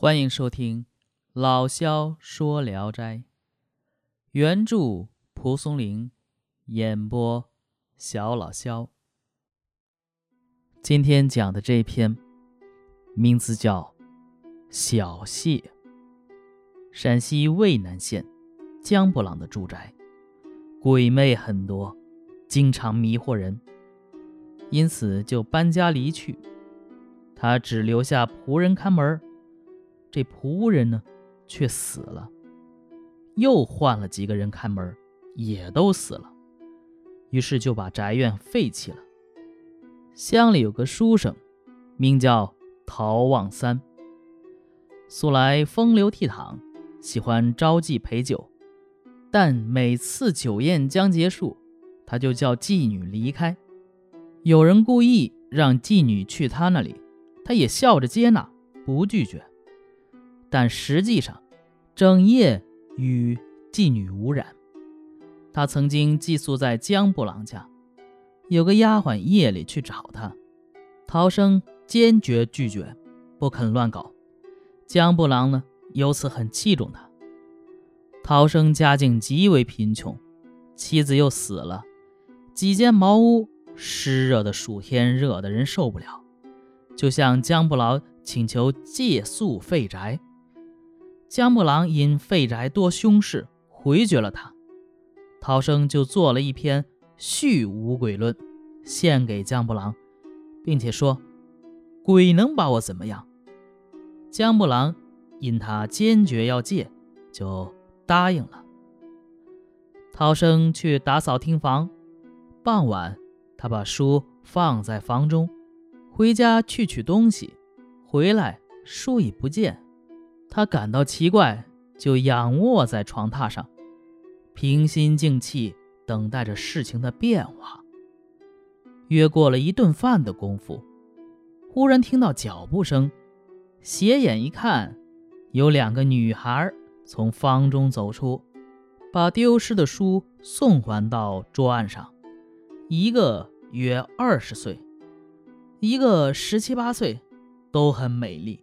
欢迎收听老萧说《聊斋》，原著蒲松龄，演播小老萧。今天讲的这篇名字叫《小谢》，陕西渭南县江布朗的住宅，鬼魅很多，经常迷惑人，因此就搬家离去。他只留下仆人看门这仆人呢，却死了。又换了几个人看门，也都死了。于是就把宅院废弃了。乡里有个书生，名叫陶望三，素来风流倜傥，喜欢招妓陪酒。但每次酒宴将结束，他就叫妓女离开。有人故意让妓女去他那里，他也笑着接纳，不拒绝。但实际上，整夜与妓女无染。他曾经寄宿在江布朗家，有个丫鬟夜里去找他，陶生坚决拒绝，不肯乱搞。江布朗呢，由此很器重他。陶生家境极为贫穷，妻子又死了，几间茅屋湿热的暑天热得人受不了，就向江布朗请求借宿废宅。江木郎因废宅多凶事，回绝了他。陶生就做了一篇《续五鬼论》，献给江木郎，并且说：“鬼能把我怎么样？”江木郎因他坚决要戒，就答应了。陶生去打扫厅房，傍晚他把书放在房中，回家去取东西，回来书已不见。他感到奇怪，就仰卧在床榻上，平心静气等待着事情的变化。约过了一顿饭的功夫，忽然听到脚步声，斜眼一看，有两个女孩从房中走出，把丢失的书送还到桌案上。一个约二十岁，一个十七八岁，都很美丽。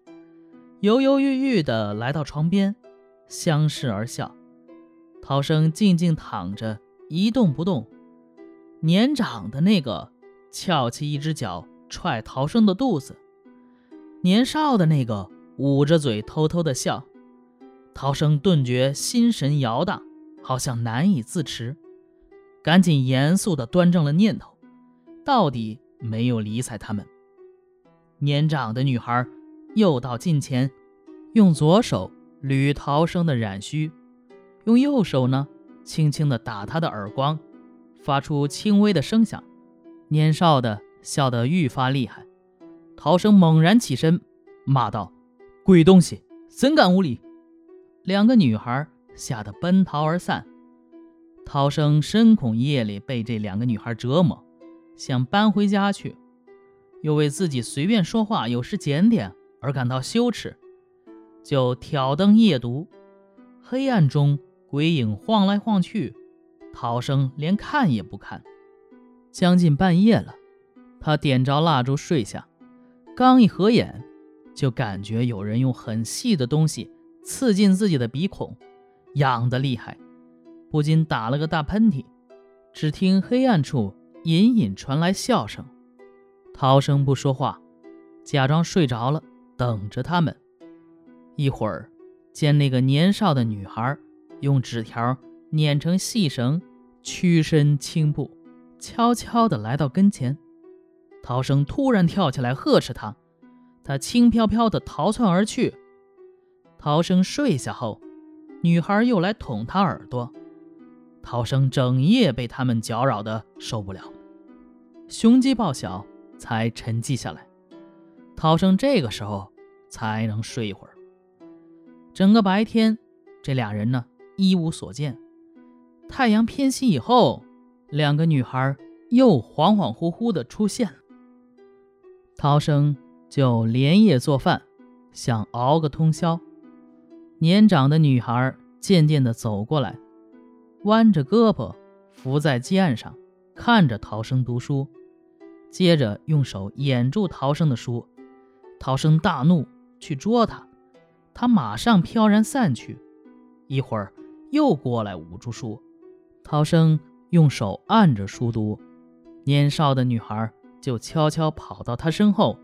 犹犹豫豫地来到床边，相视而笑。陶生静静躺着，一动不动。年长的那个翘起一只脚踹陶生的肚子，年少的那个捂着嘴偷偷的笑。陶生顿觉心神摇荡，好像难以自持，赶紧严肃地端正了念头，到底没有理睬他们。年长的女孩。又到近前，用左手捋陶生的染须，用右手呢，轻轻地打他的耳光，发出轻微的声响。年少的笑得愈发厉害。陶生猛然起身，骂道：“鬼东西，怎敢无礼！”两个女孩吓得奔逃而散。陶生深恐夜里被这两个女孩折磨，想搬回家去，又为自己随便说话有失检点。而感到羞耻，就挑灯夜读。黑暗中，鬼影晃来晃去，陶生连看也不看。将近半夜了，他点着蜡烛睡下，刚一合眼，就感觉有人用很细的东西刺进自己的鼻孔，痒得厉害，不禁打了个大喷嚏。只听黑暗处隐隐传来笑声。陶生不说话，假装睡着了。等着他们。一会儿，见那个年少的女孩用纸条捻成细绳，屈身轻步，悄悄地来到跟前。陶生突然跳起来呵斥他，他轻飘飘地逃窜而去。陶生睡下后，女孩又来捅他耳朵。陶生整夜被他们搅扰得受不了，雄鸡报晓才沉寂下来。陶生这个时候才能睡一会儿。整个白天，这俩人呢一无所见。太阳偏西以后，两个女孩又恍恍惚惚地出现了。陶生就连夜做饭，想熬个通宵。年长的女孩渐渐地走过来，弯着胳膊伏在阶案上，看着陶生读书，接着用手掩住陶生的书。涛生大怒，去捉他，他马上飘然散去。一会儿又过来捂住书，涛生用手按着书读，年少的女孩就悄悄跑到他身后，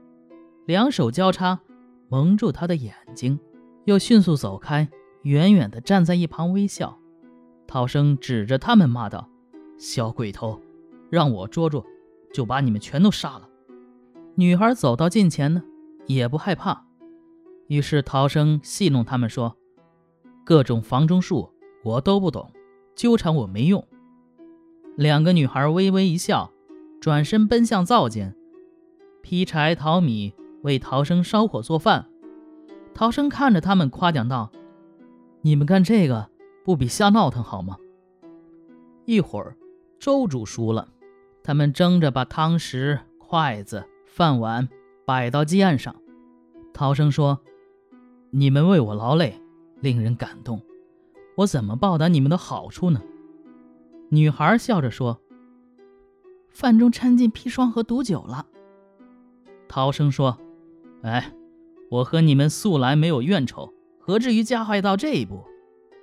两手交叉蒙住他的眼睛，又迅速走开，远远地站在一旁微笑。涛生指着他们骂道：“小鬼头，让我捉住，就把你们全都杀了。”女孩走到近前呢，也不害怕。于是陶生戏弄他们说：“各种房中术我都不懂，纠缠我没用。”两个女孩微微一笑，转身奔向灶间，劈柴淘米，为陶生烧火做饭。陶生看着他们，夸奖道：“你们干这个。”不比瞎闹腾好吗？一会儿粥煮熟了，他们争着把汤匙、筷子、饭碗摆到鸡案上。陶生说：“你们为我劳累，令人感动，我怎么报答你们的好处呢？”女孩笑着说：“饭中掺进砒霜和毒酒了。”陶生说：“哎，我和你们素来没有怨仇，何至于加害到这一步？”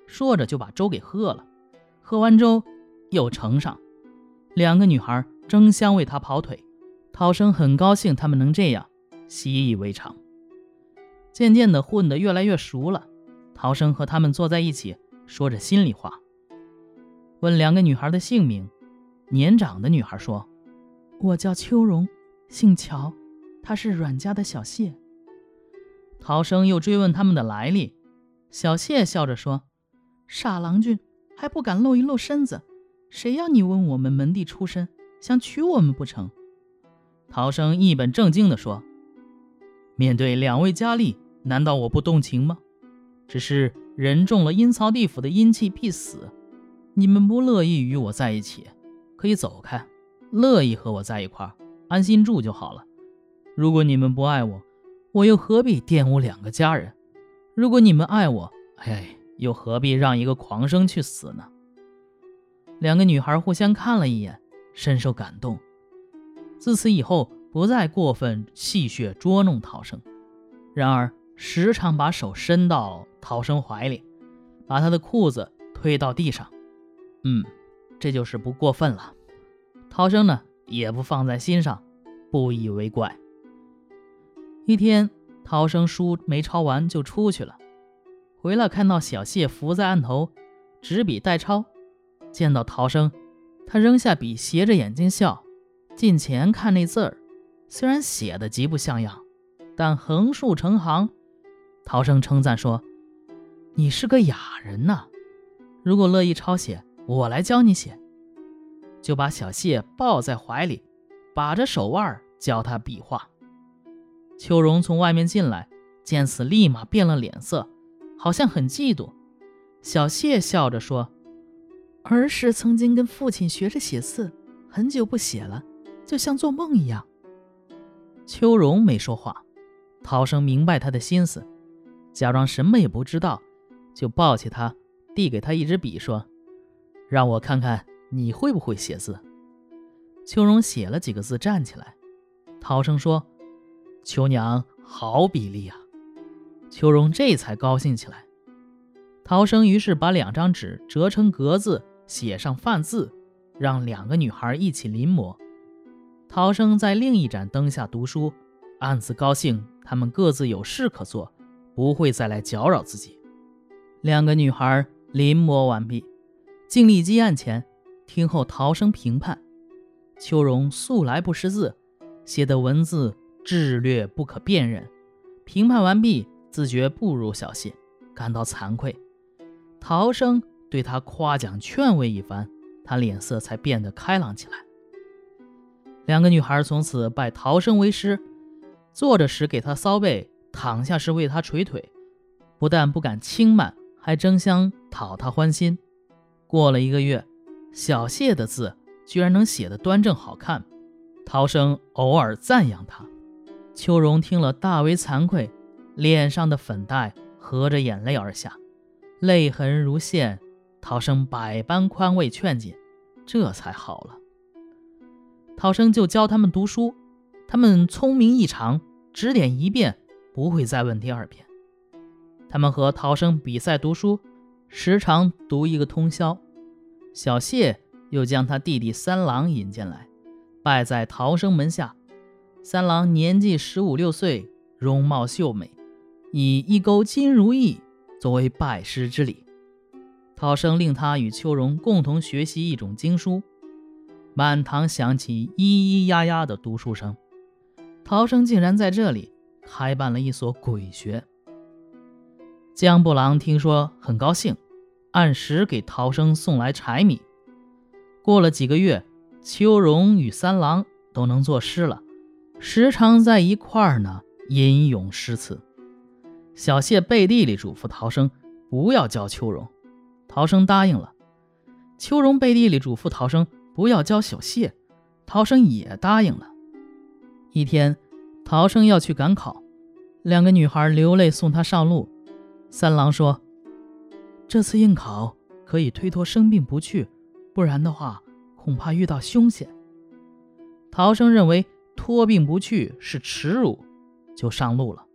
说着就把粥给喝了，喝完粥又盛上。两个女孩争相为他跑腿，陶生很高兴他们能这样，习以为常。渐渐的混得越来越熟了，陶生和他们坐在一起，说着心里话，问两个女孩的姓名。年长的女孩说：“我叫秋荣，姓乔，她是阮家的小谢。”陶生又追问他们的来历，小谢笑着说。傻郎君还不敢露一露身子，谁要你问我们门第出身，想娶我们不成？陶生一本正经地说：“面对两位佳丽，难道我不动情吗？只是人中了阴曹地府的阴气必死。你们不乐意与我在一起，可以走开；乐意和我在一块，安心住就好了。如果你们不爱我，我又何必玷污两个家人？如果你们爱我，哎。”又何必让一个狂生去死呢？两个女孩互相看了一眼，深受感动。自此以后，不再过分戏谑捉弄陶生，然而时常把手伸到陶生怀里，把他的裤子推到地上。嗯，这就是不过分了。陶生呢，也不放在心上，不以为怪。一天，陶生书没抄完就出去了。回来看到小谢伏在案头，执笔代抄。见到陶生，他扔下笔，斜着眼睛笑，近前看那字儿，虽然写的极不像样，但横竖成行。陶生称赞说：“你是个雅人呐！如果乐意抄写，我来教你写。”就把小谢抱在怀里，把着手腕教他笔画。秋荣从外面进来，见此立马变了脸色。好像很嫉妒，小谢笑着说：“儿时曾经跟父亲学着写字，很久不写了，就像做梦一样。”秋荣没说话，陶生明白他的心思，假装什么也不知道，就抱起他，递给他一支笔，说：“让我看看你会不会写字。”秋荣写了几个字，站起来。陶生说：“秋娘好笔力啊！”秋荣这才高兴起来。陶生于是把两张纸折成格子，写上范字，让两个女孩一起临摹。陶生在另一盏灯下读书，暗自高兴，他们各自有事可做，不会再来搅扰自己。两个女孩临摹完毕，静立机案前，听候陶生评判。秋荣素来不识字，写的文字稚略不可辨认。评判完毕。自觉不如小谢，感到惭愧。陶生对他夸奖劝慰一番，他脸色才变得开朗起来。两个女孩从此拜陶生为师，坐着时给他搔背，躺下时为他捶腿，不但不敢轻慢，还争相讨他欢心。过了一个月，小谢的字居然能写得端正好看，陶生偶尔赞扬他。秋荣听了大为惭愧。脸上的粉黛合着眼泪而下，泪痕如线。陶生百般宽慰劝解，这才好了。陶生就教他们读书，他们聪明异常，指点一遍不会再问第二遍。他们和陶生比赛读书，时常读一个通宵。小谢又将他弟弟三郎引进来，拜在陶生门下。三郎年纪十五六岁，容貌秀美，以一钩金如意作为拜师之礼。陶生令他与秋荣共同学习一种经书，满堂响起咿咿呀呀的读书声。陶生竟然在这里开办了一所鬼学。江布郎听说很高兴，按时给陶生送来柴米。过了几个月，秋荣与三郎都能作诗了，时常在一块儿呢吟咏诗词。小谢背地里嘱咐陶生不要教秋荣，陶生答应了。秋荣背地里嘱咐陶生不要教小谢，陶生也答应了。一天，陶生要去赶考，两个女孩流泪送他上路。三郎说：“这次应考可以推脱生病不去，不然的话恐怕遇到凶险。”陶生认为拖病不去是耻辱，就上路了。